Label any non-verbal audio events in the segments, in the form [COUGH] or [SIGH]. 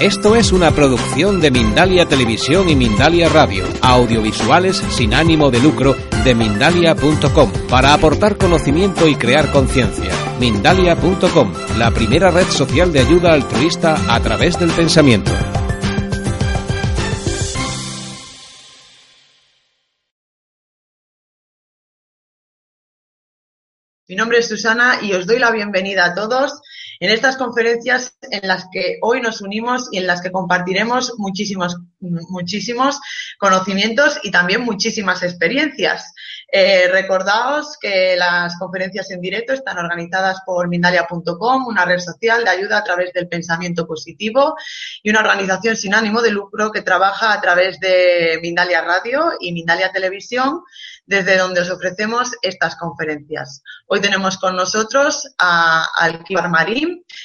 Esto es una producción de Mindalia Televisión y Mindalia Radio, audiovisuales sin ánimo de lucro de mindalia.com, para aportar conocimiento y crear conciencia. Mindalia.com, la primera red social de ayuda altruista a través del pensamiento. Mi nombre es Susana y os doy la bienvenida a todos en estas conferencias en las que hoy nos unimos y en las que compartiremos muchísimos, muchísimos conocimientos y también muchísimas experiencias. Eh, recordaos que las conferencias en directo están organizadas por Mindalia.com, una red social de ayuda a través del pensamiento positivo y una organización sin ánimo de lucro que trabaja a través de Mindalia Radio y Mindalia Televisión desde donde os ofrecemos estas conferencias. Hoy tenemos con nosotros a Alquivar Marín,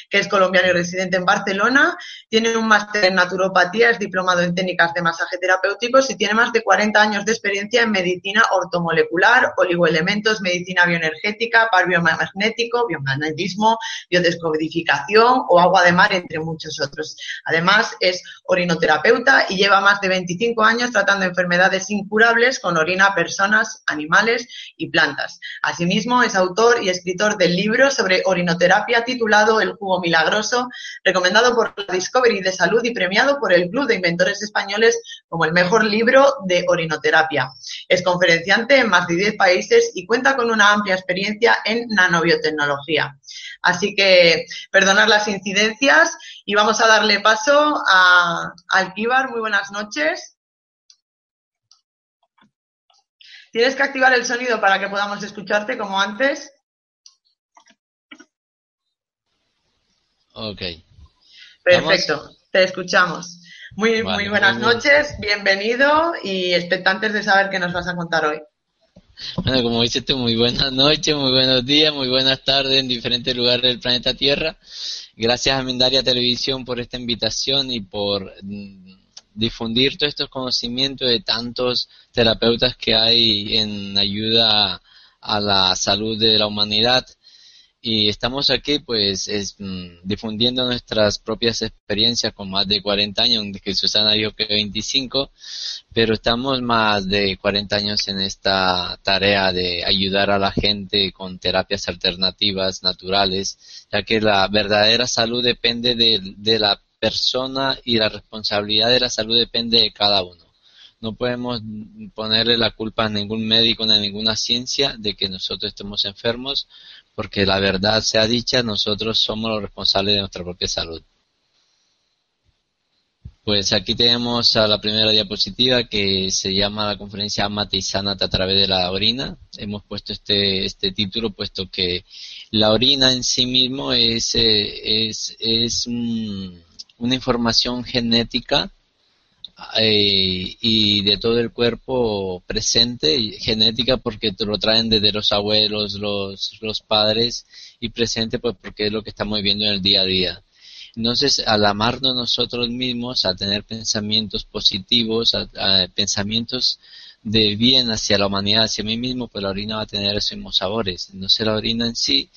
que es colombiano y residente en Barcelona, tiene un máster en naturopatía, es diplomado en técnicas de masaje terapéuticos y tiene más de 40 años de experiencia en medicina ortomolecular, oligoelementos, medicina bioenergética, par biomagnético, biomagnetismo, biodescodificación o agua de mar, entre muchos otros. Además, es orinoterapeuta y lleva más de 25 años tratando enfermedades incurables con orina a personas animales y plantas. Asimismo, es autor y escritor del libro sobre orinoterapia titulado El jugo milagroso, recomendado por la Discovery de Salud y premiado por el Club de Inventores Españoles como el mejor libro de orinoterapia. Es conferenciante en más de 10 países y cuenta con una amplia experiencia en nanobiotecnología. Así que perdonar las incidencias y vamos a darle paso a Alquíbar. Muy buenas noches. Tienes que activar el sonido para que podamos escucharte como antes. Ok. Perfecto, te escuchamos. Muy, muy buenas noches, bienvenido y expectantes de saber qué nos vas a contar hoy. Bueno, como dices tú, muy buenas noches, muy buenos días, muy buenas tardes en diferentes lugares del planeta Tierra. Gracias a Mindaria Televisión por esta invitación y por mm, difundir todos estos conocimientos de tantos terapeutas que hay en ayuda a la salud de la humanidad y estamos aquí pues es, mm, difundiendo nuestras propias experiencias con más de 40 años, que Susana dijo que 25, pero estamos más de 40 años en esta tarea de ayudar a la gente con terapias alternativas naturales, ya que la verdadera salud depende de, de la persona y la responsabilidad de la salud depende de cada uno. No podemos ponerle la culpa a ningún médico ni a ninguna ciencia de que nosotros estemos enfermos, porque la verdad sea dicha, nosotros somos los responsables de nuestra propia salud. Pues aquí tenemos a la primera diapositiva que se llama la conferencia Amate y Sanate a través de la orina. Hemos puesto este, este título puesto que la orina en sí mismo es, eh, es, es un, una información genética eh, y de todo el cuerpo presente, genética porque te lo traen desde los abuelos, los, los padres y presente pues porque es lo que estamos viviendo en el día a día. Entonces, al amarnos nosotros mismos, a tener pensamientos positivos, a, pensamientos de bien hacia la humanidad, hacia mí mismo, pues la orina va a tener esos mismos sabores. Entonces la orina en sí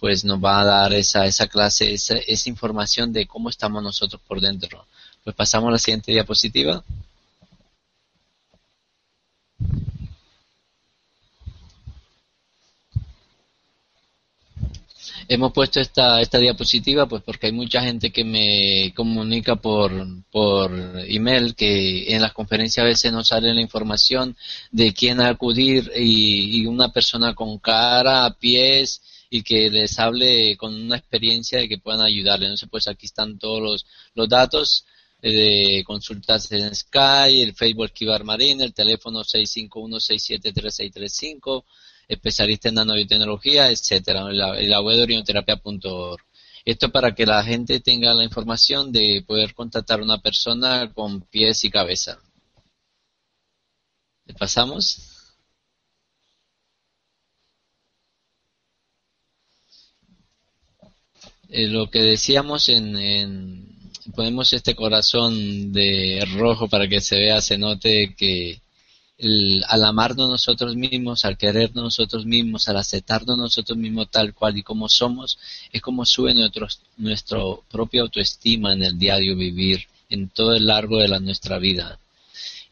pues nos va a dar esa, esa clase, esa, esa información de cómo estamos nosotros por dentro. Pues pasamos a la siguiente diapositiva. Hemos puesto esta, esta diapositiva pues porque hay mucha gente que me comunica por, por email que en las conferencias a veces no sale la información de quién acudir y, una persona con cara, pies, y que les hable con una experiencia de que puedan ayudarle. Entonces, pues aquí están todos los, los datos de consultas en Sky, el Facebook Kibar Marín, el teléfono 651-673635, especialista en nanobiotecnología, etcétera, la, web de orinoterapia.org. Esto para que la gente tenga la información de poder contactar a una persona con pies y cabeza. ¿Le pasamos? Eh, lo que decíamos en, ponemos este corazón de rojo para que se vea, se note que, al amarnos nosotros mismos, al querernos nosotros mismos, al aceptarnos nosotros mismos tal cual y como somos, es como sube nuestro, nuestro propia autoestima en el diario vivir, en todo el largo de la, nuestra vida.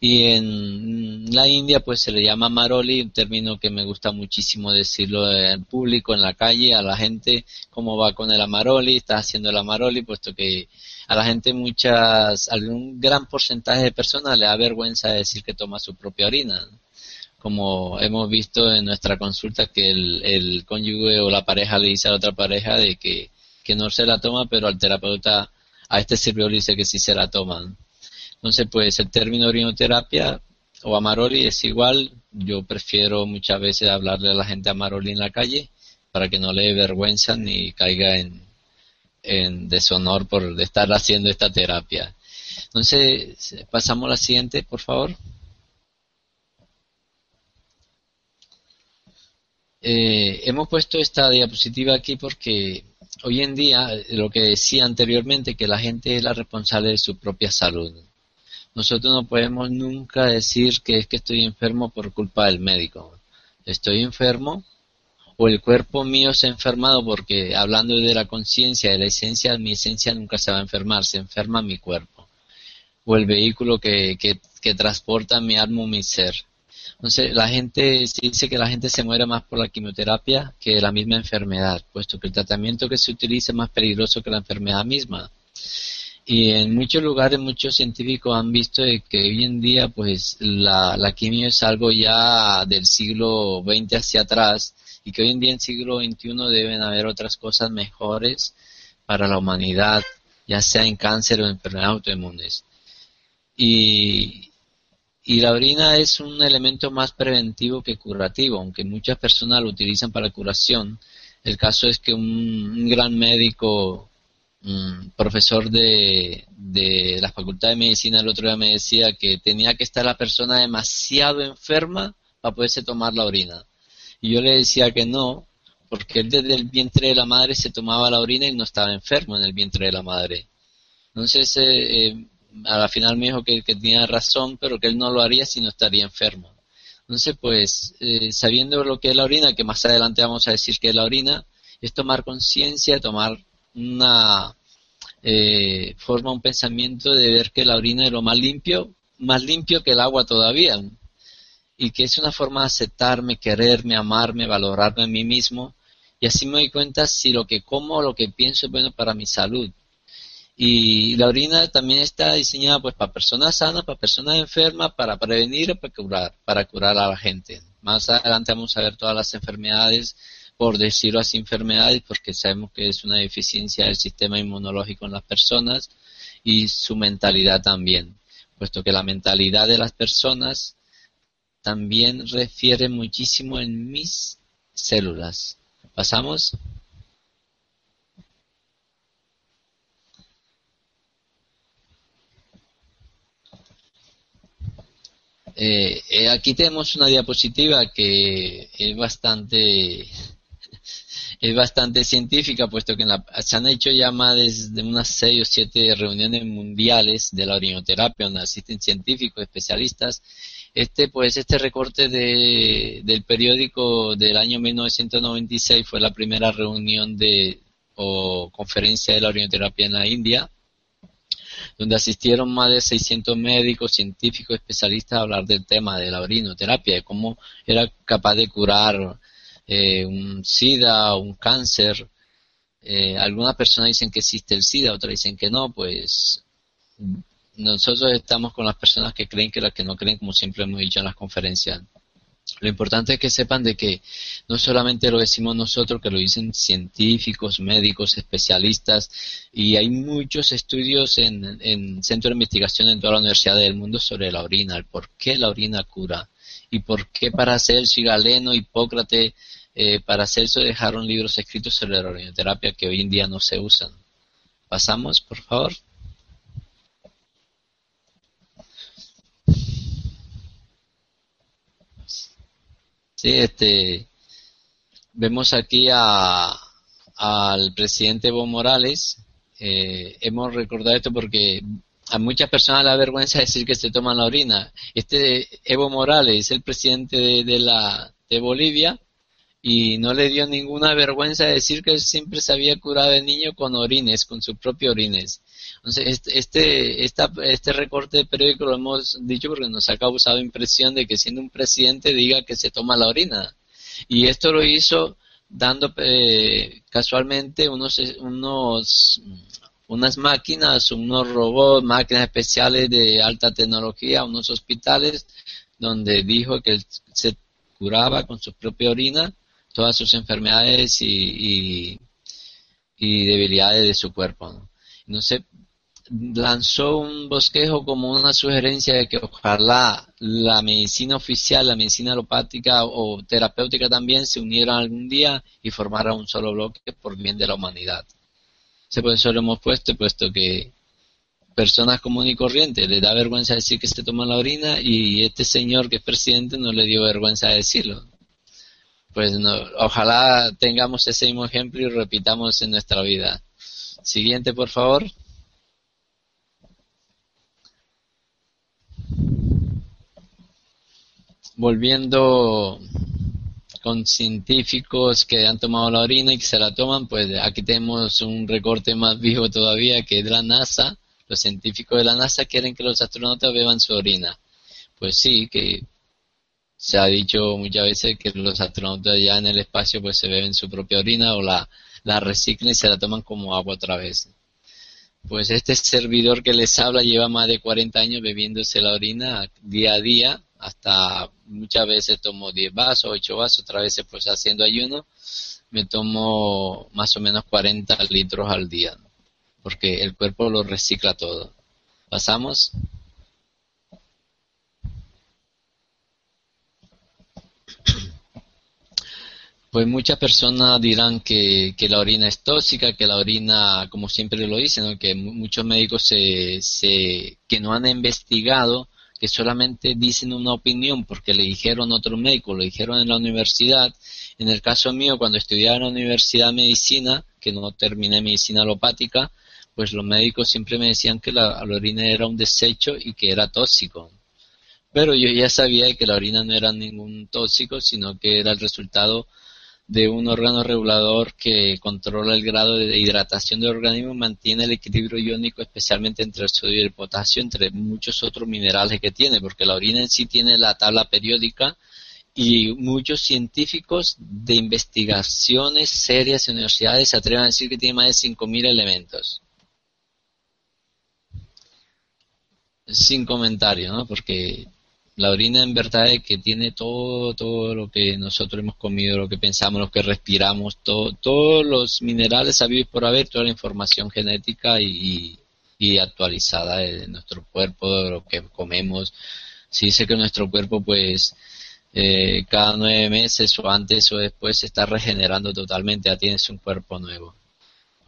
Y en la India pues se le llama maroli, un término que me gusta muchísimo decirlo en público, en la calle, a la gente, cómo va con el amaroli, está haciendo el amaroli, puesto que a la gente muchas, algún gran porcentaje de personas le da vergüenza decir que toma su propia orina. Como hemos visto en nuestra consulta que el, el cónyuge o la pareja le dice a la otra pareja de que, que no se la toma, pero al terapeuta, a este servidor dice que sí se la toman. Entonces, pues el término orinoterapia o amaroli es igual. Yo prefiero muchas veces hablarle a la gente amaroli en la calle para que no le dé vergüenza ni caiga en, en deshonor por estar haciendo esta terapia. Entonces, pasamos a la siguiente, por favor. Eh, hemos puesto esta diapositiva aquí porque hoy en día, lo que decía anteriormente, que la gente es la responsable de su propia salud. Nosotros no podemos nunca decir que es que estoy enfermo por culpa del médico. Estoy enfermo o el cuerpo mío se ha enfermado porque hablando de la conciencia, de la esencia, mi esencia nunca se va a enfermar, se enferma mi cuerpo. O el vehículo que, que, transporta mi alma o mi ser. Entonces, la gente dice que la gente se muere más por la quimioterapia que la misma enfermedad, puesto que el tratamiento que se utiliza es más peligroso que la enfermedad misma. Y en muchos lugares muchos científicos han visto que hoy en día pues la, la quimio es algo ya del siglo XX hacia atrás y que hoy en día en siglo XXI deben haber otras cosas mejores para la humanidad, ya sea en cáncer o en enfermedades autoinmunes. Y, y la orina es un elemento más preventivo que curativo, aunque muchas personas lo utilizan para curación. El caso es que un, gran médico, un profesor de, de la Facultad de Medicina el otro día me decía que tenía que estar la persona demasiado enferma para poderse tomar la orina y yo le decía que no, porque él desde el vientre de la madre se tomaba la orina y no estaba enfermo en el vientre de la madre. Entonces, eh, eh, a la final me dijo que, tenía razón, pero que él no lo haría si no estaría enfermo. Entonces, pues, eh, sabiendo lo que es la orina, que más adelante vamos a decir que es la orina, es tomar conciencia, tomar una forma, un pensamiento de ver que la orina es lo más limpio, más limpio que el agua todavía y que es una forma de aceptarme, quererme, amarme, valorarme a mí mismo y así me doy cuenta si lo que como o lo que pienso es bueno para mi salud. Y la orina también está diseñada pues para personas sanas, para personas enfermas, para prevenir o para curar, para curar a la gente. Más adelante vamos a ver todas las enfermedades, por decirlo así enfermedades, porque sabemos que es una deficiencia del sistema inmunológico en las personas y su mentalidad también, puesto que la mentalidad de las personas también refiere muchísimo en mis células. ¿Pasamos? Eh, eh, aquí tenemos una diapositiva que es bastante es bastante científica puesto que se han hecho ya más de unas seis o siete reuniones mundiales de la orinoterapia donde asisten científicos especialistas. Este, pues, este recorte de, del periódico del año 1996 fue la primera reunión de o conferencia de la orinoterapia en la India, donde asistieron más de 600 médicos, científicos, especialistas a hablar del tema de la orinoterapia, de cómo era capaz de curar eh, un SIDA un cáncer. Eh, algunas personas dicen que existe el SIDA, otras dicen que no, pues nosotros estamos con las personas que creen que las que no creen, como siempre hemos dicho en las conferencias. Lo importante es que sepan de que no solamente lo decimos nosotros, que lo dicen científicos, médicos, especialistas, y hay muchos estudios en, en centros de investigación en toda la universidad del mundo sobre la orina, el por qué la orina cura, y por qué para Celso y Galeno, Hipócrates, eh, para Celso dejaron libros escritos sobre la orinoterapia que hoy en día no se usan. Pasamos, por favor. Sí, este, vemos aquí a, al presidente Evo Morales. Eh, hemos recordado esto porque a muchas personas la vergüenza decir que se toman la orina. Este Evo Morales, el presidente de, la de Bolivia, y no le dio ninguna vergüenza decir que siempre se había curado de niño con orines, con sus propios orines. Entonces, este, este, este recorte de periódico lo hemos dicho porque nos ha causado impresión de que siendo un presidente diga que se toma la orina. Y esto lo hizo dando eh, casualmente unos, unos unas máquinas, unos robots, máquinas especiales de alta tecnología, unos hospitales donde dijo que se curaba con su propia orina todas sus enfermedades y, y, debilidades de su cuerpo. ¿no? sé lanzó un bosquejo como una sugerencia de que ojalá la medicina oficial, la medicina alopática o terapéutica también se unieran algún día y formaran un solo bloque por bien de la humanidad. Por eso lo hemos puesto, puesto que personas comunes y corrientes les da vergüenza decir que se toman la orina y este señor que es presidente no le dio vergüenza decirlo. Pues no, ojalá tengamos ese mismo ejemplo y repitamos en nuestra vida. Siguiente, por favor. Volviendo con científicos que han tomado la orina y que se la toman, pues aquí tenemos un recorte más vivo todavía que es la NASA. Los científicos de la NASA quieren que los astronautas beban su orina. Pues sí, que se ha dicho muchas veces que los astronautas ya en el espacio pues se beben su propia orina o la, la reciclan y se la toman como agua otra vez. Pues este servidor que les habla lleva más de 40 años bebiéndose la orina día a día hasta muchas veces tomo 10 vasos, 8 vasos, otras veces pues haciendo ayuno, me tomo más o menos 40 litros al día, porque el cuerpo lo recicla todo. ¿Pasamos? Pues muchas personas dirán que, que, la orina es tóxica, que la orina, como siempre lo dicen, que muchos médicos se, se, que no han investigado solamente dicen una opinión porque le dijeron otro médico, lo dijeron en la universidad. En el caso mío, cuando estudiaba en la universidad de medicina, que no terminé medicina alopática, pues los médicos siempre me decían que la, la orina era un desecho y que era tóxico. Pero yo ya sabía que la orina no era ningún tóxico, sino que era el resultado de un órgano regulador que controla el grado de hidratación del organismo y mantiene el equilibrio iónico, especialmente entre el sodio y el potasio, entre muchos otros minerales que tiene, porque la orina en sí tiene la tabla periódica y muchos científicos de investigaciones serias en universidades se atreven a decir que tiene más de 5.000 elementos. Sin comentario, ¿no? Porque la orina en verdad es que tiene todo, todo lo que nosotros hemos comido, lo que pensamos, lo que respiramos, todo, todos los minerales sabidos por haber, toda la información genética y, actualizada de nuestro cuerpo, de lo que comemos. Se dice que nuestro cuerpo pues eh, cada nueve meses o antes o después se está regenerando totalmente, ya tienes un cuerpo nuevo.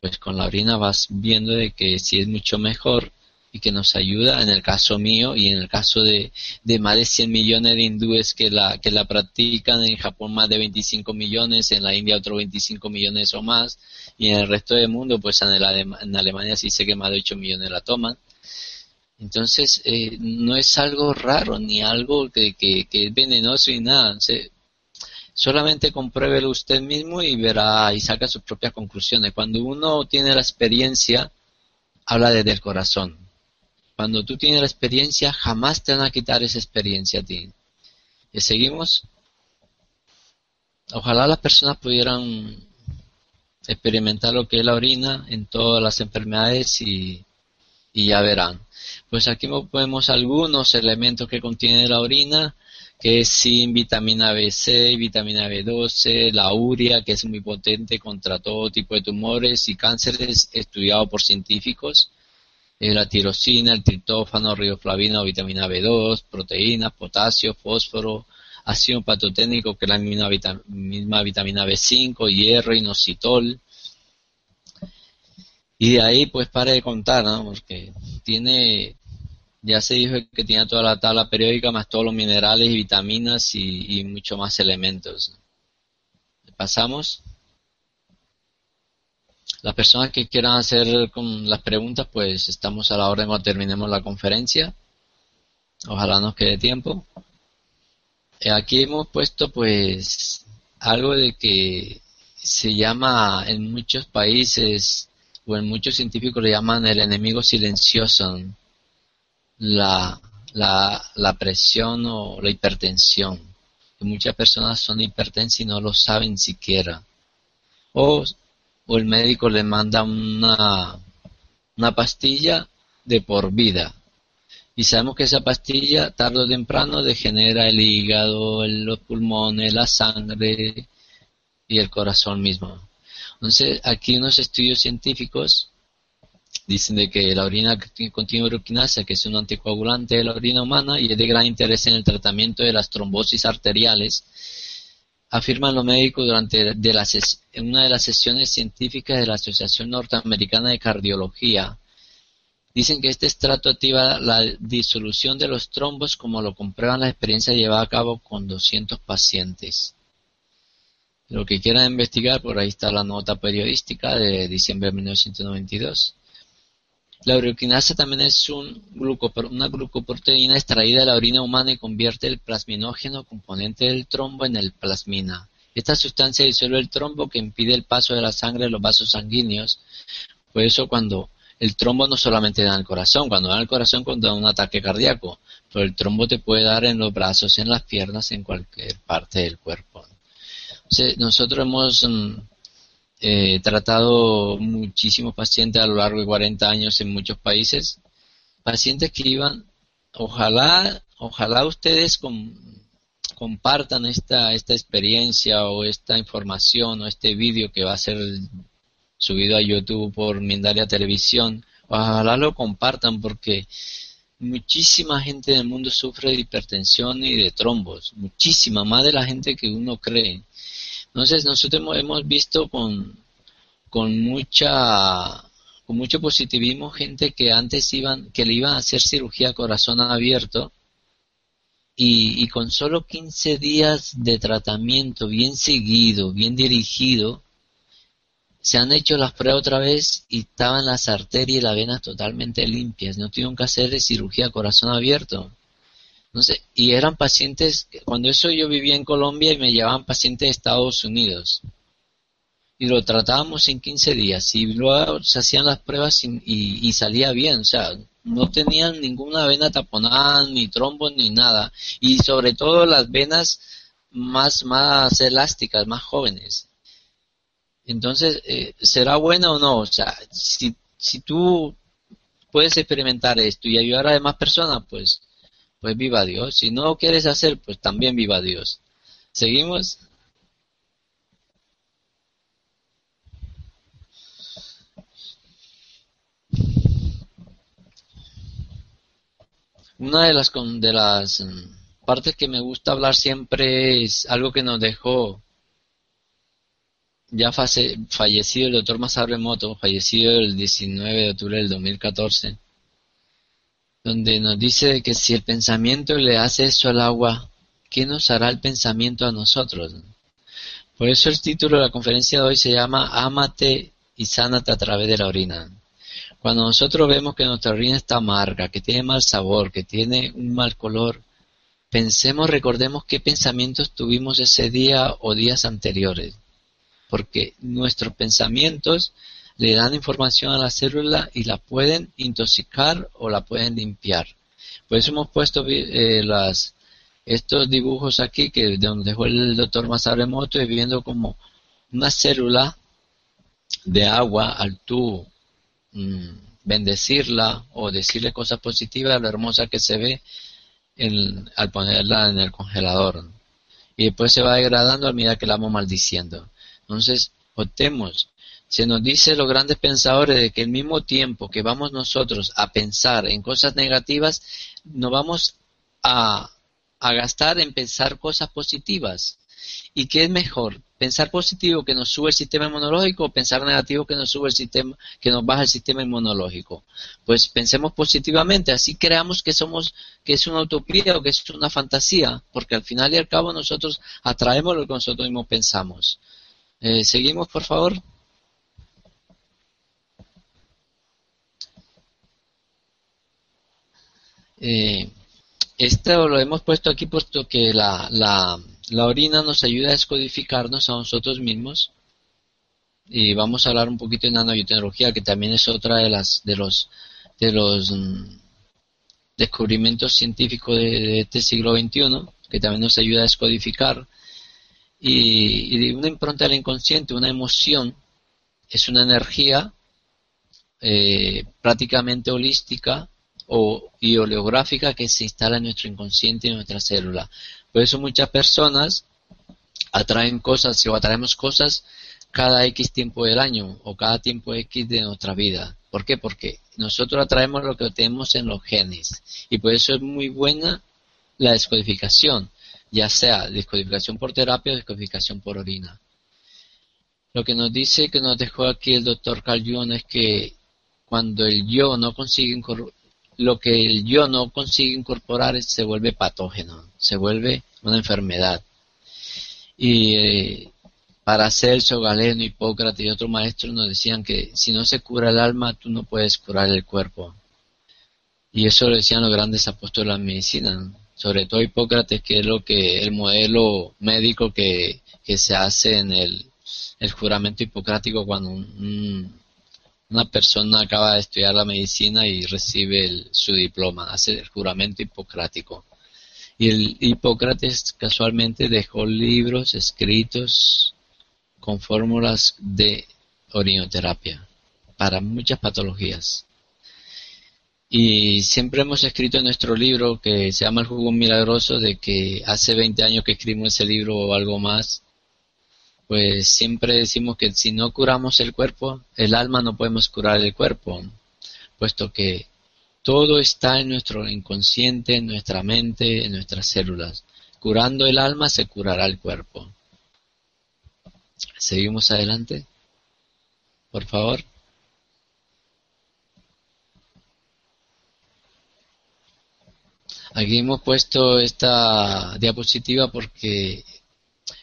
Pues con la orina vas viendo de que si es mucho mejor y que nos ayuda en el caso mío y en el caso de, más de 100 millones de hindúes que la, que la practican, en Japón más de 25 millones, en la India otros 25 millones o más, y en el resto del mundo, pues en, en Alemania sí sé que más de 8 millones la toman. Entonces, eh, no es algo raro ni algo que, que, que es venenoso y nada. solamente compruébelo usted mismo y verá y saca sus propias conclusiones. Cuando uno tiene la experiencia, habla desde el corazón cuando tú tienes la experiencia, jamás te van a quitar esa experiencia a ti. ¿Y seguimos? Ojalá las personas pudieran experimentar lo que es la orina en todas las enfermedades y, ya verán. Pues aquí vemos algunos elementos que contiene la orina, que es sin vitamina B6, vitamina B12, la urea, que es muy potente contra todo tipo de tumores y cánceres, estudiado por científicos la tirosina, el triptófano, riboflavina o vitamina B2, proteínas, potasio, fósforo, ácido patoténico que es la misma, vitamina B5, hierro, inositol. Y de ahí pues para de contar, ¿no? Porque tiene, ya se dijo que tiene toda la tabla periódica más todos los minerales y vitaminas y, y mucho más elementos. Pasamos. Las personas que quieran hacer con las preguntas, pues estamos a la hora cuando terminemos la conferencia. Ojalá nos quede tiempo. Eh, aquí hemos puesto pues algo de que se llama en muchos países o en muchos científicos le llaman el enemigo silencioso, la, la, la presión o la hipertensión. muchas personas son hipertensas y no lo saben siquiera. O, o el médico le manda una, una pastilla de por vida y sabemos que esa pastilla tarde o temprano degenera el hígado, los pulmones, la sangre y el corazón mismo. Entonces, aquí unos estudios científicos dicen de que la orina contiene uroquinasa, que es un anticoagulante de la orina humana y es de gran interés en el tratamiento de las trombosis arteriales, afirman los médicos durante de una de las sesiones científicas de la Asociación Norteamericana de Cardiología, Dicen que este estrato activa la disolución de los trombos como lo comprueban la experiencia llevada a cabo con 200 pacientes. Lo que quieran investigar, por ahí está la nota periodística de diciembre de 1992. La uroquinasa también es un una glucoproteína extraída de la orina humana y convierte el plasminógeno componente del trombo en el plasmina. Esta sustancia disuelve el trombo que impide el paso de la sangre a los vasos sanguíneos. Por eso cuando el trombo no solamente da el corazón, cuando da el corazón cuando da un ataque cardíaco, pero el trombo te puede dar en los brazos, en las piernas, en cualquier parte del cuerpo. nosotros hemos mm, eh, tratado muchísimos pacientes a lo largo de 40 años en muchos países, pacientes que iban, ojalá, ojalá ustedes compartan esta, esta experiencia o esta información o este vídeo que va a ser subido a YouTube por Mindalia Televisión. Ojalá lo compartan porque muchísima gente del mundo sufre de hipertensión y de trombos, muchísima, más de la gente que uno cree. Entonces nosotros hemos visto con, con mucha con mucho positivismo gente que antes iban que le iban a hacer cirugía corazón abierto y, con solo 15 días de tratamiento bien seguido, bien dirigido, se han hecho las pruebas otra vez y estaban las arterias y las venas totalmente limpias, no tuvieron que hacer cirugía corazón abierto. Y eran pacientes, cuando eso yo vivía en Colombia y me llevaban pacientes de Estados Unidos. Y lo tratábamos en 15 días y luego se hacían las pruebas y, salía bien, o sea, no tenían ninguna vena taponada, ni trombos, ni nada. Y sobre todo las venas más, más elásticas, más jóvenes. Entonces, eh, ¿será bueno o no? O sea, si, si tú puedes experimentar esto y ayudar a demás personas, pues, pues viva Dios. Si no lo quieres hacer, pues también viva Dios. ¿Seguimos? Una de las, de las mm, partes que me gusta hablar siempre es algo que nos dejó ya fallecido el doctor Masaru Emoto, fallecido el 19 de octubre del 2014, donde nos dice que si el pensamiento le hace eso al agua, ¿qué nos hará el pensamiento a nosotros? Por eso el título de la conferencia de hoy se llama Ámate y sánate a través de la orina. Cuando nosotros vemos que nuestra orina está amarga, que tiene mal sabor, que tiene un mal color, pensemos, recordemos qué pensamientos tuvimos ese día o días anteriores porque nuestros pensamientos le dan información a la célula y la pueden intoxicar o la pueden limpiar. Por eso hemos puesto eh, estos dibujos aquí que donde dejó el doctor Masaremoto y viendo como una célula de agua al tú mm, bendecirla o decirle cosas positivas, lo hermosa que se ve al ponerla en el congelador. Y después se va degradando a medida que la vamos maldiciendo. Entonces, optemos. Se nos dice los grandes pensadores de que el mismo tiempo que vamos nosotros a pensar en cosas negativas, nos vamos a, gastar en pensar cosas positivas. ¿Y qué es mejor? ¿Pensar positivo que nos sube el sistema inmunológico o pensar negativo que nos sube el sistema, que nos baja el sistema inmunológico? Pues pensemos positivamente, así creamos que somos, que es una utopía o que es una fantasía, porque al final y al cabo nosotros atraemos lo que nosotros mismos pensamos. Eh, seguimos, por favor. Eh, esto lo hemos puesto aquí puesto que la, la, la orina nos ayuda a descodificarnos a nosotros mismos. Y vamos a hablar un poquito de nanotecnología que también es otra de las de los de los mm, descubrimientos científicos de, este siglo XXI que también nos ayuda a descodificar. Y, y una impronta del inconsciente una emoción es una energía eh, prácticamente holística o, y oleográfica que se instala en nuestro inconsciente y en nuestra célula. Por eso muchas personas atraen cosas o atraemos cosas cada X tiempo del año o cada tiempo X de nuestra vida. ¿Por qué? Porque nosotros atraemos lo que tenemos en los genes y por eso es muy buena la descodificación, ya sea descodificación por terapia o descodificación por orina. Lo que nos dice que nos dejó aquí el doctor Carl Jung es que cuando el yo no consigue lo que el yo no consigue incorporar se vuelve patógeno, se vuelve una enfermedad. Y eh, para Celso, Galeno, Hipócrates y otros maestros nos decían que si no se cura el alma, tú no puedes curar el cuerpo. Y eso lo decían los grandes apóstoles de la medicina, sobre todo Hipócrates, que es lo que el modelo médico que, se hace en el, juramento hipocrático cuando una persona acaba de estudiar la medicina y recibe su diploma, hace el juramento hipocrático. Y el Hipócrates casualmente dejó libros escritos con fórmulas de orinoterapia para muchas patologías. Y siempre hemos escrito en nuestro libro que se llama El jugo milagroso de que hace 20 años que escribimos ese libro o algo más, pues siempre decimos que si no curamos el cuerpo, el alma no podemos curar el cuerpo, puesto que todo está en nuestro inconsciente, en nuestra mente, en nuestras células. Curando el alma se curará el cuerpo. Seguimos adelante. Por favor. Aquí hemos puesto esta diapositiva porque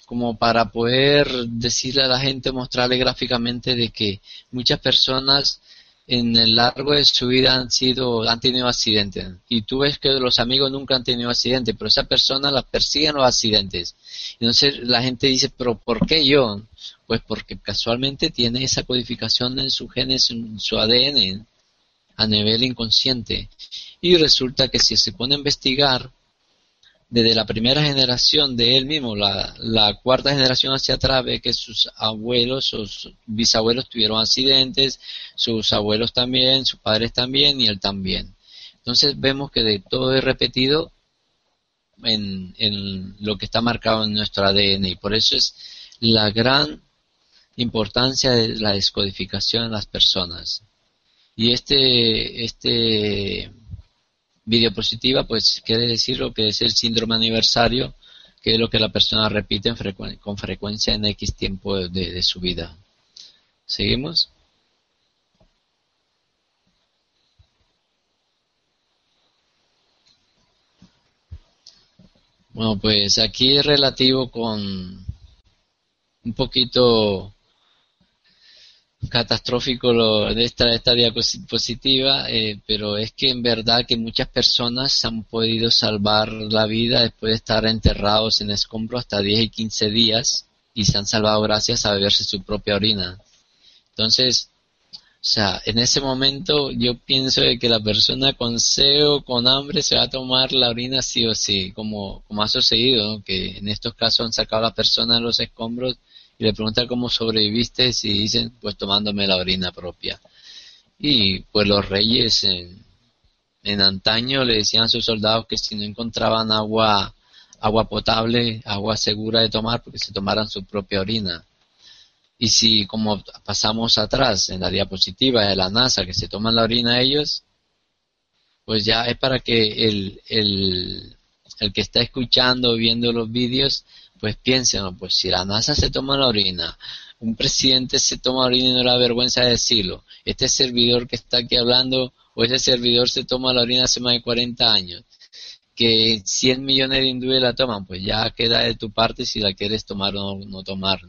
como para poder decirle a la gente, mostrarle gráficamente de que muchas personas en el largo de su vida han sido han tenido accidentes. Y tú ves que los amigos nunca han tenido accidentes pero esa persona las persiguen los accidentes. Entonces la gente dice pero ¿por qué yo? pues porque casualmente tiene esa codificación en su genes en su ADN a nivel inconsciente. Y resulta que si se pone a investigar desde la primera generación de él mismo, la, la cuarta generación hacia atrás, ve que sus abuelos, sus bisabuelos tuvieron accidentes, sus abuelos también, sus padres también y él también. Entonces vemos que de todo es repetido en, en lo que está marcado en nuestro ADN y por eso es la gran importancia de la descodificación en las personas. Y este, este videopositiva, pues quiere decir lo que es el síndrome aniversario, que es lo que la persona repite con frecuencia en X tiempo de, su vida. ¿Seguimos? Bueno, pues aquí es relativo con un poquito catastrófico lo, de esta, esta diapositiva, eh, pero es que en verdad que muchas personas han podido salvar la vida después de estar enterrados en escombros hasta 10 y 15 días y se han salvado gracias a beberse su propia orina. Entonces, o sea, en ese momento yo pienso de que la persona con seo, con hambre, se va a tomar la orina sí o sí, como, como ha sucedido, que en estos casos han sacado a la persona de los escombros y le pregunta cómo sobreviviste y dicen pues tomándome la orina propia. Y pues los reyes en, en antaño le decían a sus soldados que si no encontraban agua agua potable, agua segura de tomar, porque se tomaran su propia orina. Y si, como pasamos atrás en la diapositiva de la NASA, que se toman la orina ellos, pues ya es para que el, el, el que está escuchando, viendo los vídeos, pues piensen, pues si la NASA se toma la orina, un presidente se toma la orina y no le da vergüenza de decirlo, este servidor que está aquí hablando o ese servidor se toma la orina hace más de 40 años, que 100 millones de hindúes la toman, pues ya queda de tu parte si la quieres tomar o no, tomar.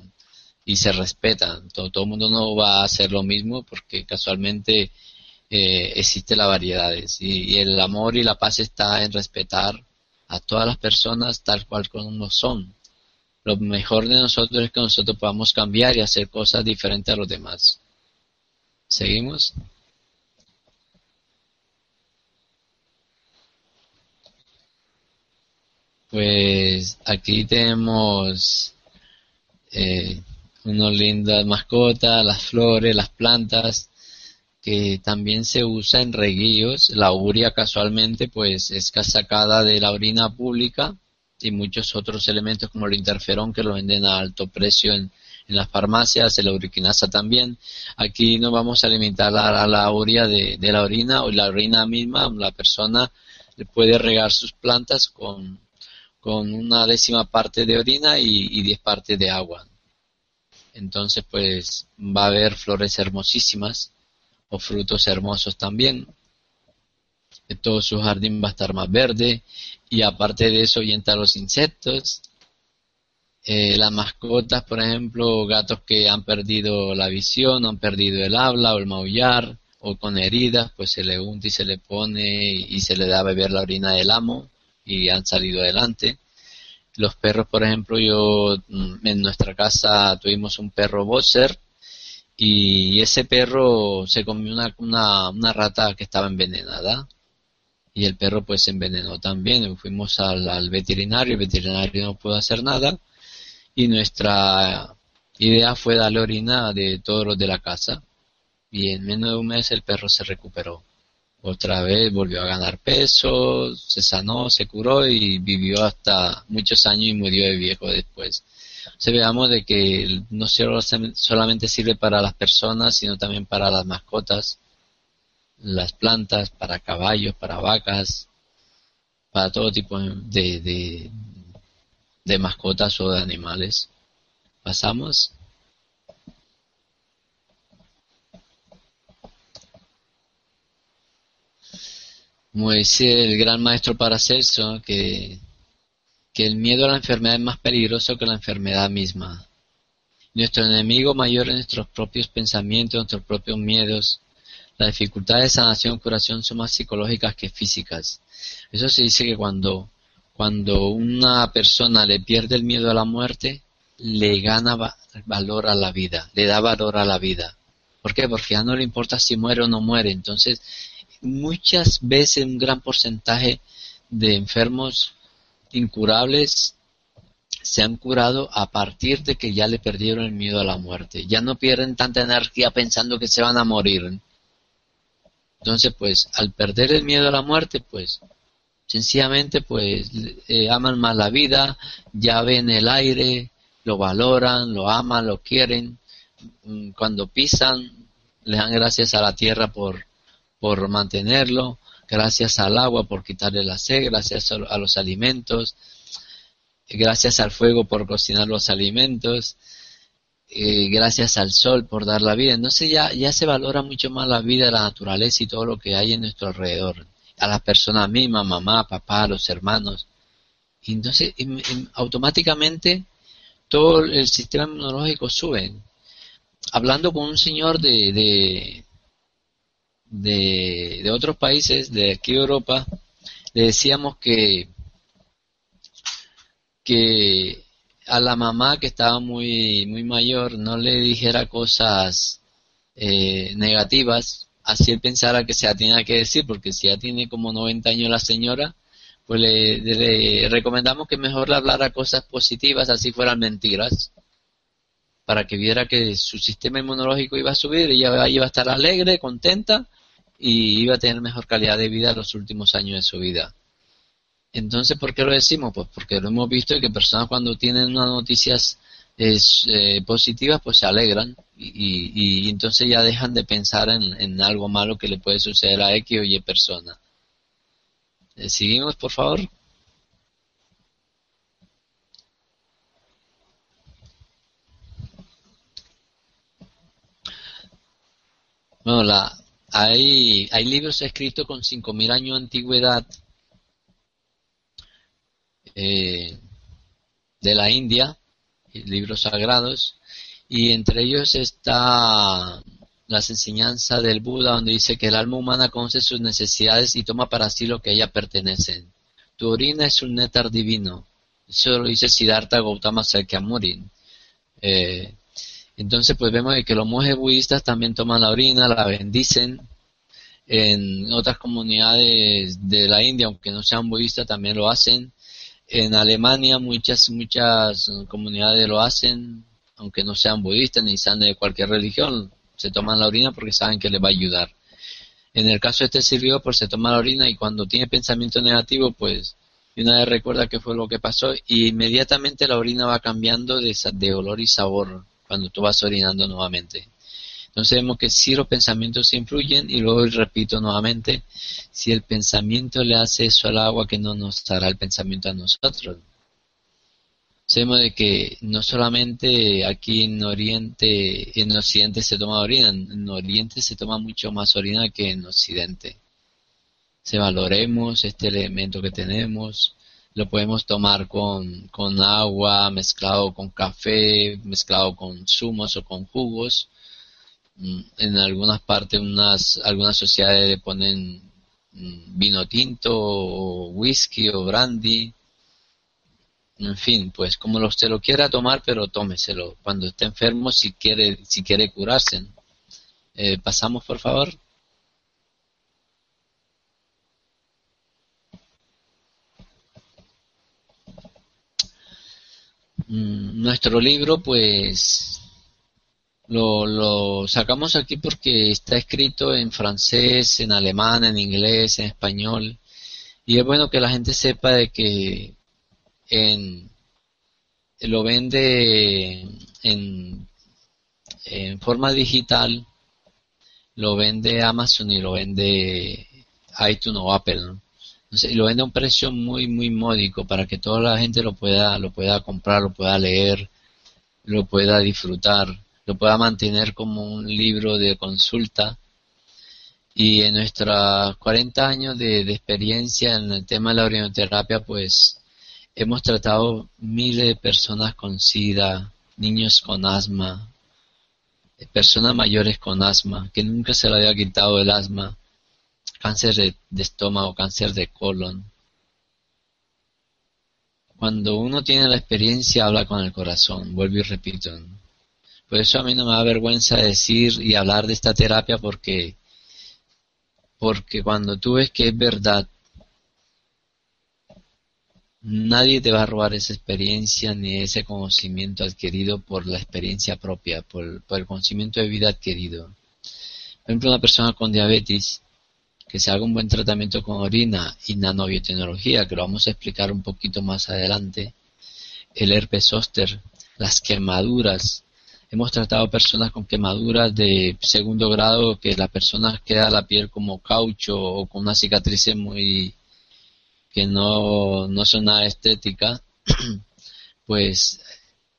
Y se respeta, todo, todo el mundo no va a hacer lo mismo porque casualmente eh, existe la variedades y, el amor y la paz está en respetar a todas las personas tal cual como son. Lo mejor de nosotros es que nosotros podamos cambiar y hacer cosas diferentes a los demás. ¿Seguimos? Pues aquí tenemos eh, unas lindas mascotas, las flores, las plantas, que también se usa en reguillos. La uria casualmente pues es sacada de la orina pública y muchos otros elementos como el interferón que lo venden a alto precio en, las farmacias, la uriquinasa también. Aquí no vamos a limitar a, la uria de, la orina o la orina misma, la persona puede regar sus plantas con, con una décima parte de orina y, y diez partes de agua. Entonces pues va a haber flores hermosísimas o frutos hermosos también. Todo su jardín va a estar más verde y aparte de eso a los insectos. Eh, las mascotas, por ejemplo, gatos que han perdido la visión, han perdido el habla o el maullar o con heridas, pues se le unta y se le pone y se le da a beber la orina del amo y han salido adelante. Los perros, por ejemplo, yo mm, en nuestra casa tuvimos un perro boxer y ese perro se comió una, una, rata que estaba envenenada y el perro pues se envenenó también. Fuimos al, veterinario, el veterinario no pudo hacer nada y nuestra idea fue darle orina de todos los de la casa y en menos de un mes el perro se recuperó. Otra vez volvió a ganar peso, se sanó, se curó y vivió hasta muchos años y murió de viejo después se veamos de que no solamente sirve para las personas, sino también para las mascotas, las plantas, para caballos, para vacas, para todo tipo de, de, mascotas o de animales. Pasamos. Como el gran maestro Paracelso, que que el miedo a la enfermedad es más peligroso que la enfermedad misma. Nuestro enemigo mayor es nuestros propios pensamientos, nuestros propios miedos. Las dificultades de sanación y curación son más psicológicas que físicas. Eso se dice que cuando, cuando una persona le pierde el miedo a la muerte, le gana valor a la vida, le da valor a la vida. ¿Por qué? Porque ya no le importa si muere o no muere. Entonces, muchas veces un gran porcentaje de enfermos incurables se han curado a partir de que ya le perdieron el miedo a la muerte. Ya no pierden tanta energía pensando que se van a morir. Entonces, pues, al perder el miedo a la muerte, pues, sencillamente, pues, eh, aman más la vida, ya ven el aire, lo valoran, lo aman, lo quieren. Mm, cuando pisan, le dan gracias a la tierra por, por mantenerlo gracias al agua por quitarle la sed, gracias a los alimentos, gracias al fuego por cocinar los alimentos, eh, gracias al sol por dar la vida. Entonces ya, ya se valora mucho más la vida, la naturaleza y todo lo que hay en nuestro alrededor. A las personas mismas, mamá, papá, los hermanos. Y entonces automáticamente todo el sistema inmunológico sube. Hablando con un señor de, de, de otros países de aquí Europa, le decíamos que, que a la mamá que estaba muy, muy mayor no le dijera cosas eh, negativas, así él pensara que se la tenía que decir, porque si ya tiene como 90 años la señora, pues le, le, recomendamos que mejor le hablara cosas positivas, así fueran mentiras, para que viera que su sistema inmunológico iba a subir, ella iba a estar alegre, contenta, y iba a tener mejor calidad de vida los últimos años de su vida. Entonces, ¿por qué lo decimos? Pues porque lo hemos visto que personas cuando tienen unas noticias eh, positivas, pues se alegran y, entonces ya dejan de pensar en, algo malo que le puede suceder a X o Y persona. Eh, Seguimos, por favor. Bueno, hay, hay libros escritos con 5.000 años de antigüedad eh, de la India, libros sagrados, y entre ellos está las enseñanzas del Buda donde dice que el alma humana conoce sus necesidades y toma para sí lo que a ella pertenece. Tu orina es un néctar divino. Eso lo dice Siddhartha Gautama Sakyamuni. Eh, entonces pues vemos que los monjes budistas también toman la orina, la bendicen. En otras comunidades de la India, aunque no sean budistas, también lo hacen. En Alemania muchas, muchas comunidades lo hacen, aunque no sean budistas ni sean de cualquier religión, se toman la orina porque saben que les va a ayudar. En el caso de este sirvió, pues se toma la orina y cuando tiene pensamiento negativo, pues una vez recuerda qué fue lo que pasó y inmediatamente la orina va cambiando de, de olor y sabor cuando tú vas orinando nuevamente. Entonces vemos que si los pensamientos influyen y luego repito nuevamente, si el pensamiento le hace eso al agua, que no nos hará el pensamiento a nosotros. Sabemos de que no solamente aquí en Oriente, en Occidente se toma orina, en Oriente se toma mucho más orina que en Occidente. Se valoremos este elemento que tenemos, lo podemos tomar con, con agua, mezclado con café, mezclado con zumos o con jugos. Mm, en algunas partes, unas, algunas sociedades le ponen mm, vino tinto o whisky o brandy en fin, pues como usted lo quiera tomar, pero tómeselo cuando esté enfermo si quiere, si quiere curarse. Eh, pasamos, por favor. Mm, nuestro libro, pues, lo, sacamos aquí porque está escrito en francés, en alemán, en inglés, en español. Y es bueno que la gente sepa de que en, lo vende en, forma digital, lo vende Amazon y lo vende iTunes o Apple. y lo vende a un precio muy, muy módico para que toda la gente lo pueda, lo pueda comprar, lo pueda leer, lo pueda disfrutar, lo pueda mantener como un libro de consulta. Y en nuestros 40 años de, experiencia en el tema de la orinoterapia, pues Hemos tratado miles de personas con SIDA, niños con asma, personas mayores con asma, que nunca se le había quitado el asma, cáncer de, estómago, cáncer de colon. Cuando uno tiene la experiencia, habla con el corazón, vuelvo y repito. Por eso a mí no me da vergüenza decir y hablar de esta terapia porque, porque cuando tú ves que es verdad, Nadie te va a robar esa experiencia ni ese conocimiento adquirido por la experiencia propia, por, el conocimiento de vida adquirido. Por ejemplo, una persona con diabetes que se haga un buen tratamiento con orina y nanobiotecnología, que lo vamos a explicar un poquito más adelante, el herpes zóster, las quemaduras. Hemos tratado personas con quemaduras de segundo grado que la persona queda la piel como caucho o con una cicatriz muy que no, no son nada estética, [CLEARS THROAT] pues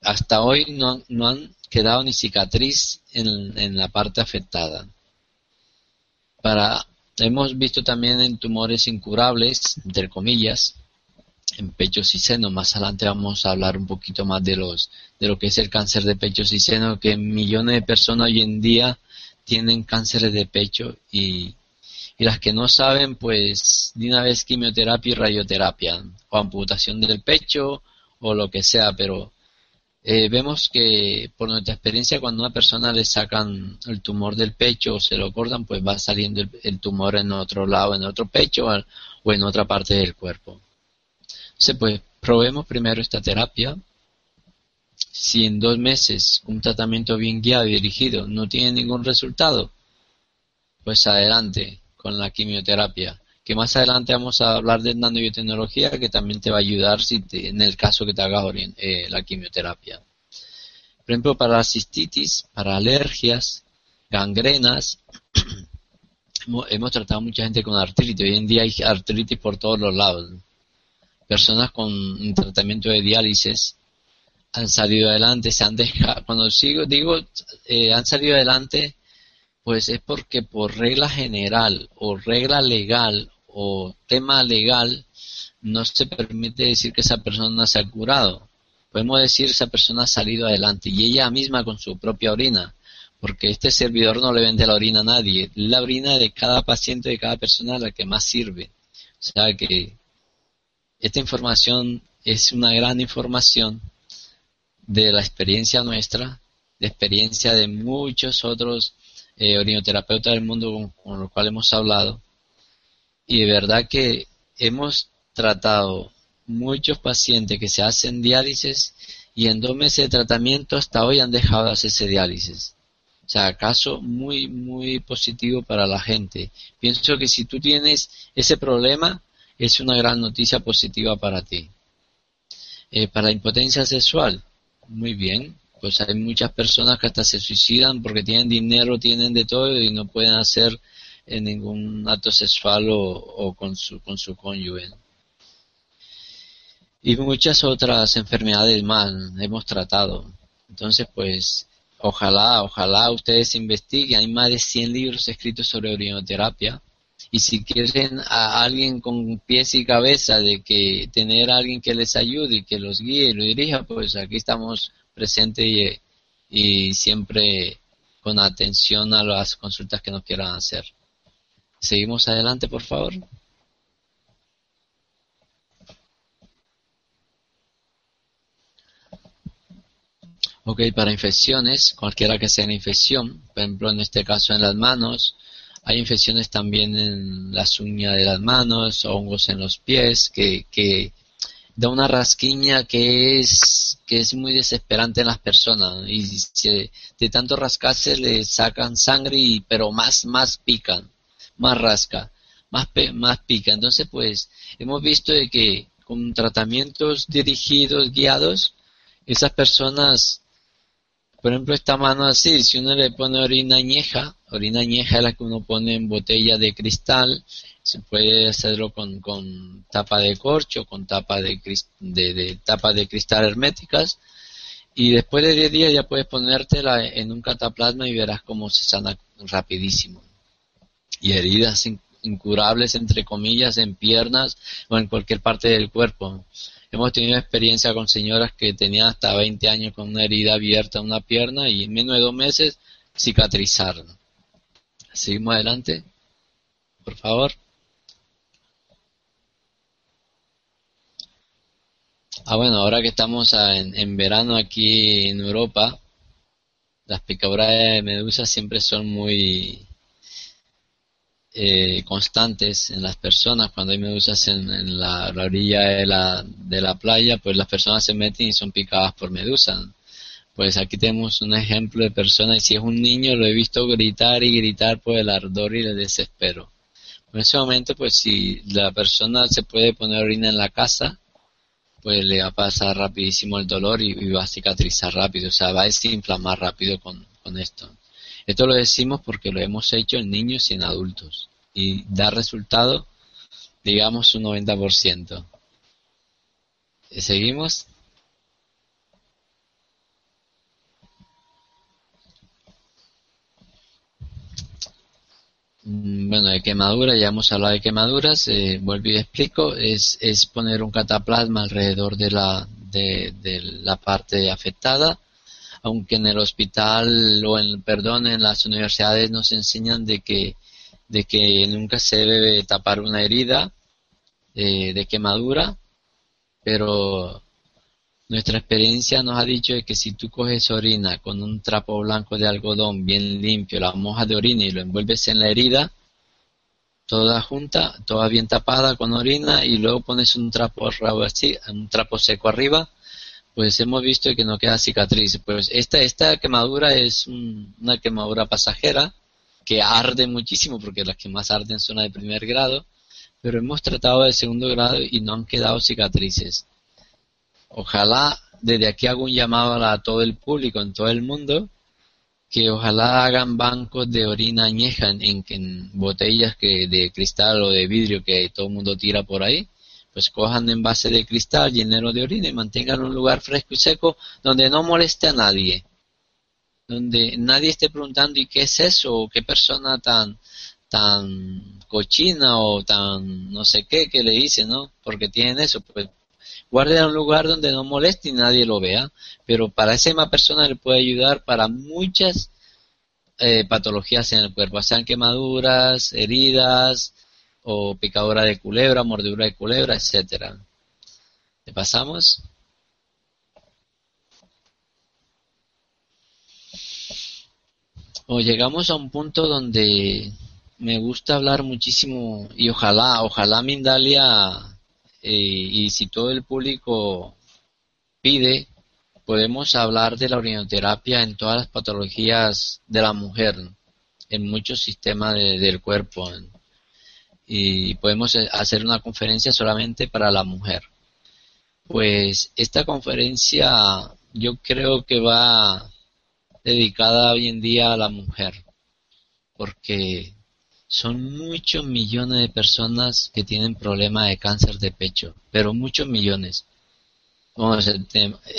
hasta hoy no, no han quedado ni cicatriz en, en, la parte afectada. Para, hemos visto también en tumores incurables, entre comillas, en pechos y senos. Más adelante vamos a hablar un poquito más de los de lo que es el cáncer de pechos y senos, que millones de personas hoy en día tienen cánceres de pecho y y las que no saben, pues de una vez quimioterapia y radioterapia, o amputación del pecho, o lo que sea, pero eh, vemos que por nuestra experiencia cuando a una persona le sacan el tumor del pecho o se lo cortan, pues va saliendo el, tumor en otro lado, en otro pecho o en otra parte del cuerpo. Entonces, pues probemos primero esta terapia. Si en dos meses un tratamiento bien guiado y dirigido no tiene ningún resultado, pues adelante, con la quimioterapia. Que más adelante vamos a hablar de nanobiotecnología que también te va a ayudar si en el caso que te hagas eh, la quimioterapia. Por ejemplo, para la cistitis, para alergias, gangrenas, [CLEARS THROAT] hemos, tratado mucha gente con artritis. Hoy en día hay artritis por todos los lados. Personas con tratamiento de diálisis han salido adelante, se han dejado, cuando sigo, digo, eh, han salido adelante pues es porque por regla general o regla legal o tema legal no se permite decir que esa persona se ha curado. Podemos decir que esa persona ha salido adelante y ella misma con su propia orina. porque este servidor no le vende la orina a nadie, la orina de cada paciente, de cada persona, la que más sirve. O sea que esta información es una gran información de la experiencia nuestra, de experiencia de muchos otros eh, orinoterapeutas del mundo con, con los cuales hemos hablado. Y de verdad que hemos tratado muchos pacientes que se hacen diálisis y en dos meses de tratamiento hasta hoy han dejado de hacerse diálisis. O sea, caso muy, muy positivo para la gente. Pienso que si tú tienes ese problema, es una gran noticia positiva para ti. Eh, para la impotencia sexual, muy bien. Pues hay muchas personas que hasta se suicidan porque tienen dinero, tienen de todo y no pueden hacer eh, ningún acto sexual o, con, su, con su cónyuge y muchas otras enfermedades más hemos tratado. Entonces, pues, ojalá, ojalá ustedes investiguen. Hay más de 100 libros escritos sobre orinoterapia. Y si quieren a alguien con pies y cabeza de que tener a alguien que les ayude y que los guíe y lo dirija, pues aquí estamos presentes y, siempre con atención a las consultas que nos quieran hacer. Seguimos adelante, por favor. Ok, para infecciones, cualquiera que sea la infección, por ejemplo en este caso en las manos, hay infecciones también en las uñas de las manos, hongos en los pies, que, que da una rasquiña que es, que es muy desesperante en las personas y de tanto rascarse le sacan sangre y, pero más, más pican, más rasca, más, más pica. Entonces pues hemos visto de que con tratamientos dirigidos, guiados, esas personas por ejemplo, esta mano así, si uno le pone orina añeja, orina añeja es la que uno pone en botella de cristal, se puede hacerlo con, con tapa de corcho, con tapa de, de, tapa de cristal herméticas, y después de 10 días ya puedes ponértela en un cataplasma y verás cómo se sana rapidísimo. Y heridas incurables, entre comillas, en piernas o en cualquier parte del cuerpo. Hemos tenido experiencia con señoras que tenían hasta 20 años con una herida abierta en una pierna y en menos de dos meses cicatrizaron. Seguimos adelante, por favor. Ah, bueno, ahora que estamos en, en verano aquí en Europa, las picaduras de medusa siempre son muy eh, constantes en las personas. Cuando hay medusas en, la, orilla de la, de la playa, pues las personas se meten y son picadas por medusas. Pues aquí tenemos un ejemplo de persona y si es un niño lo he visto gritar y gritar por el ardor y el desespero. En ese momento, pues si la persona se puede poner orina en la casa, pues le va a pasar rapidísimo el dolor y, va a cicatrizar rápido, o sea, va a desinflamar rápido con, con esto. Esto lo decimos porque lo hemos hecho en niños y en adultos y da resultado, digamos, un 90%. ¿Seguimos? Mm, bueno, de quemadura, ya hemos hablado de quemaduras, eh, vuelvo y explico, es, poner un cataplasma alrededor de la, de la parte afectada aunque en el hospital o en, perdón, en las universidades nos enseñan de que, de que nunca se debe tapar una herida eh, de quemadura, pero nuestra experiencia nos ha dicho que si tú coges orina con un trapo blanco de algodón bien limpio, la moja de orina y lo envuelves en la herida, toda junta, toda bien tapada con orina y luego pones un trapo así, un trapo seco arriba, pues hemos visto que no queda cicatriz. Pues esta, esta quemadura es una quemadura pasajera que arde muchísimo porque las que más arden son las de primer grado, pero hemos tratado de segundo grado y no han quedado cicatrices. Ojalá desde aquí hago un llamado a todo el público en todo el mundo que ojalá hagan bancos de orina añeja en, en botellas que de cristal o de vidrio que todo el mundo tira por ahí pues cojan envase de cristal lleno de orina y mantengan un lugar fresco y seco donde no moleste a nadie. Donde nadie esté preguntando ¿y qué es eso? ¿O qué persona tan, tan cochina o tan no sé qué que le dice, ¿no? Porque tienen eso, pues guarden un lugar donde no moleste y nadie lo vea, pero para esa misma persona le puede ayudar para muchas eh, patologías en el cuerpo, sean quemaduras, heridas o picadura de culebra, mordedura de culebra, etcétera. ¿Le pasamos? O llegamos a un punto donde me gusta hablar muchísimo y ojalá, ojalá Mindalia eh, y si todo el público pide, podemos hablar de la orinoterapia en todas las patologías de la mujer, en muchos sistemas del cuerpo. Y podemos hacer una conferencia solamente para la mujer. Pues esta conferencia yo creo que va dedicada hoy en día a la mujer, porque son muchos millones de personas que tienen problemas de cáncer de pecho, pero muchos millones.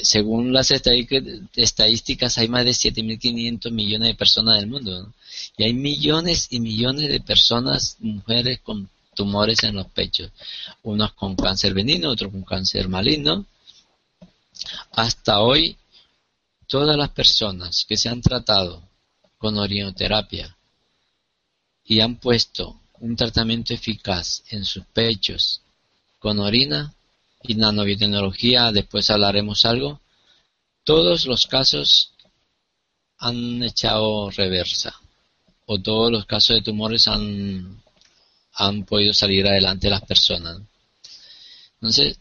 según las estadísticas, hay más de 7.500 millones de personas en el mundo. Y hay millones y millones de personas, mujeres con tumores en los pechos. Unos con cáncer benigno, otros con cáncer maligno. Hasta hoy, todas las personas que se han tratado con orinoterapia y han puesto un tratamiento eficaz en sus pechos con orina y nanobiotecnología, después hablaremos algo, todos los casos han echado reversa o todos los casos de tumores han, han podido salir adelante las personas. Entonces,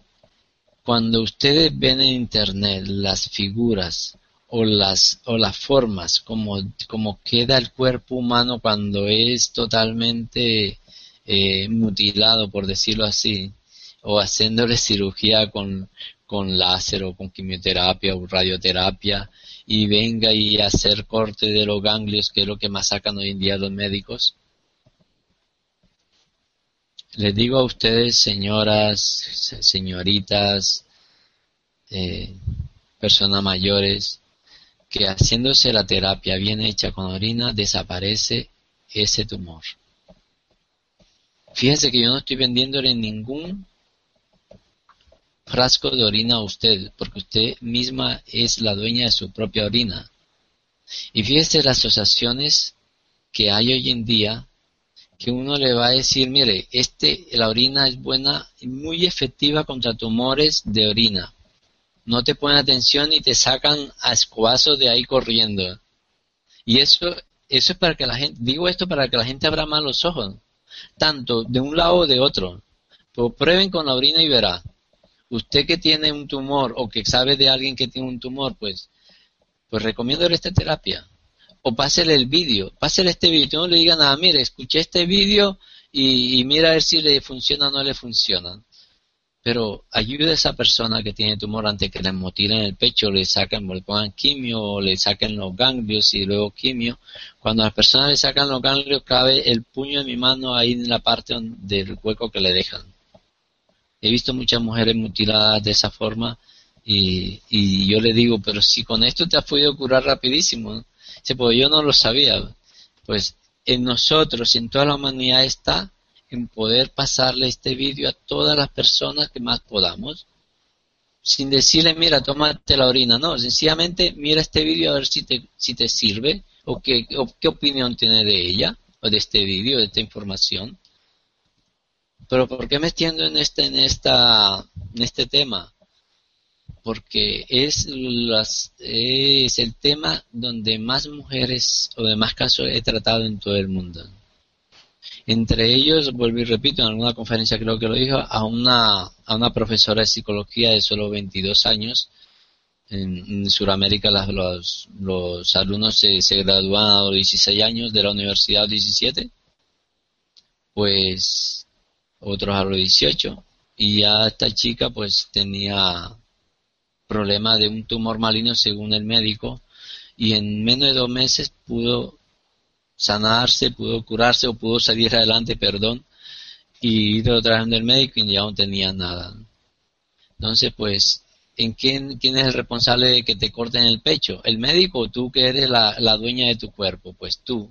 cuando ustedes ven en internet las figuras o las, o las formas, como, como queda el cuerpo humano cuando es totalmente eh, mutilado, por decirlo así, o haciéndole cirugía con, con láser o con quimioterapia o radioterapia y venga y hacer corte de los ganglios, que es lo que más sacan hoy en día los médicos. Les digo a ustedes, señoras, señoritas, eh, personas mayores, que haciéndose la terapia bien hecha con orina desaparece ese tumor. Fíjense que yo no estoy vendiéndole ningún frasco de orina a usted, porque usted misma es la dueña de su propia orina. Y fíjese las asociaciones que hay hoy en día que uno le va a decir, mire, este, la orina es buena y muy efectiva contra tumores de orina no te ponen atención y te sacan a escobazos de ahí corriendo. Y eso, eso es para que la gente, digo esto para que la gente abra más los ojos, tanto de un lado o de otro. Pues prueben con la orina y verá. Usted que tiene un tumor o que sabe de alguien que tiene un tumor, pues, pues recomiendo esta terapia. O pásele el vídeo, pásele este vídeo, no le diga nada, mire, escuché este vídeo y, mira a ver si le funciona o no le funciona pero ayude a esa persona que tiene tumor antes que le mutilen el pecho, le saquen, le pongan quimio o le saquen los ganglios y luego quimio. Cuando a las personas le sacan los ganglios, cabe el puño de mi mano ahí en la parte del hueco que le dejan. He visto muchas mujeres mutiladas de esa forma y, y yo le digo, pero si con esto te has podido curar rapidísimo, pues yo no lo sabía. Pues en nosotros, en toda la humanidad está en poder pasarle este vídeo a todas las personas que más podamos, sin decirle, mira, tómate la orina, no, sencillamente mira este vídeo a ver si te, si te sirve o qué, qué opinión tiene de ella o de este vídeo, de esta información. Pero ¿por qué me extiendo en este, en esta, en este tema? Porque es, las, es el tema donde más mujeres o de más casos he tratado en todo el mundo. Entre ellos, vuelvo y repito, en alguna conferencia creo que lo dijo, a una, a una profesora de psicología de solo 22 años. En, Sudamérica los, los alumnos se, se gradúan a los 16 años de la universidad a 17, pues otros a los 18. Y ya esta chica pues tenía problema de un tumor maligno según el médico y en menos de dos meses pudo sanarse, pudo curarse o pudo salir adelante, perdón, y ir otra vez del médico y ya no tenía nada. Entonces, pues, ¿en quién, quién es el responsable de que te corten el pecho? ¿El médico o tú que eres la, la dueña de tu cuerpo? Pues tú.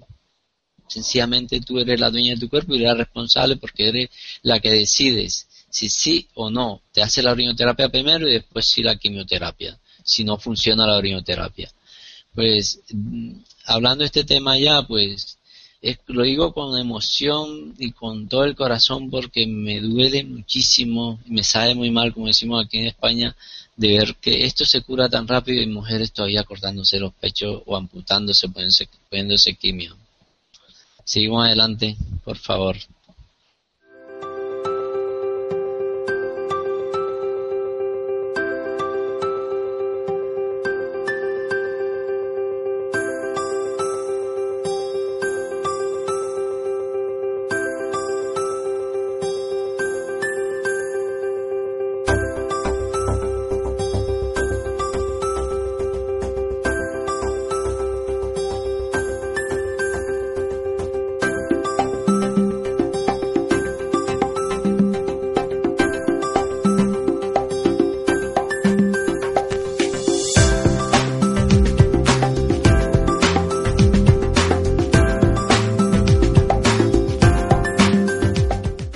Sencillamente tú eres la dueña de tu cuerpo y eres responsable porque eres la que decides si sí o no. Te hace la orinoterapia primero y después sí la quimioterapia, si no funciona la orinoterapia. Pues mm, hablando de este tema ya, pues lo digo con emoción y con todo el corazón porque me duele muchísimo me sabe muy mal, como decimos aquí en España, de ver que esto se cura tan rápido y mujeres todavía cortándose los pechos o amputándose, poniéndose, poniéndose quimio. Seguimos adelante, por favor.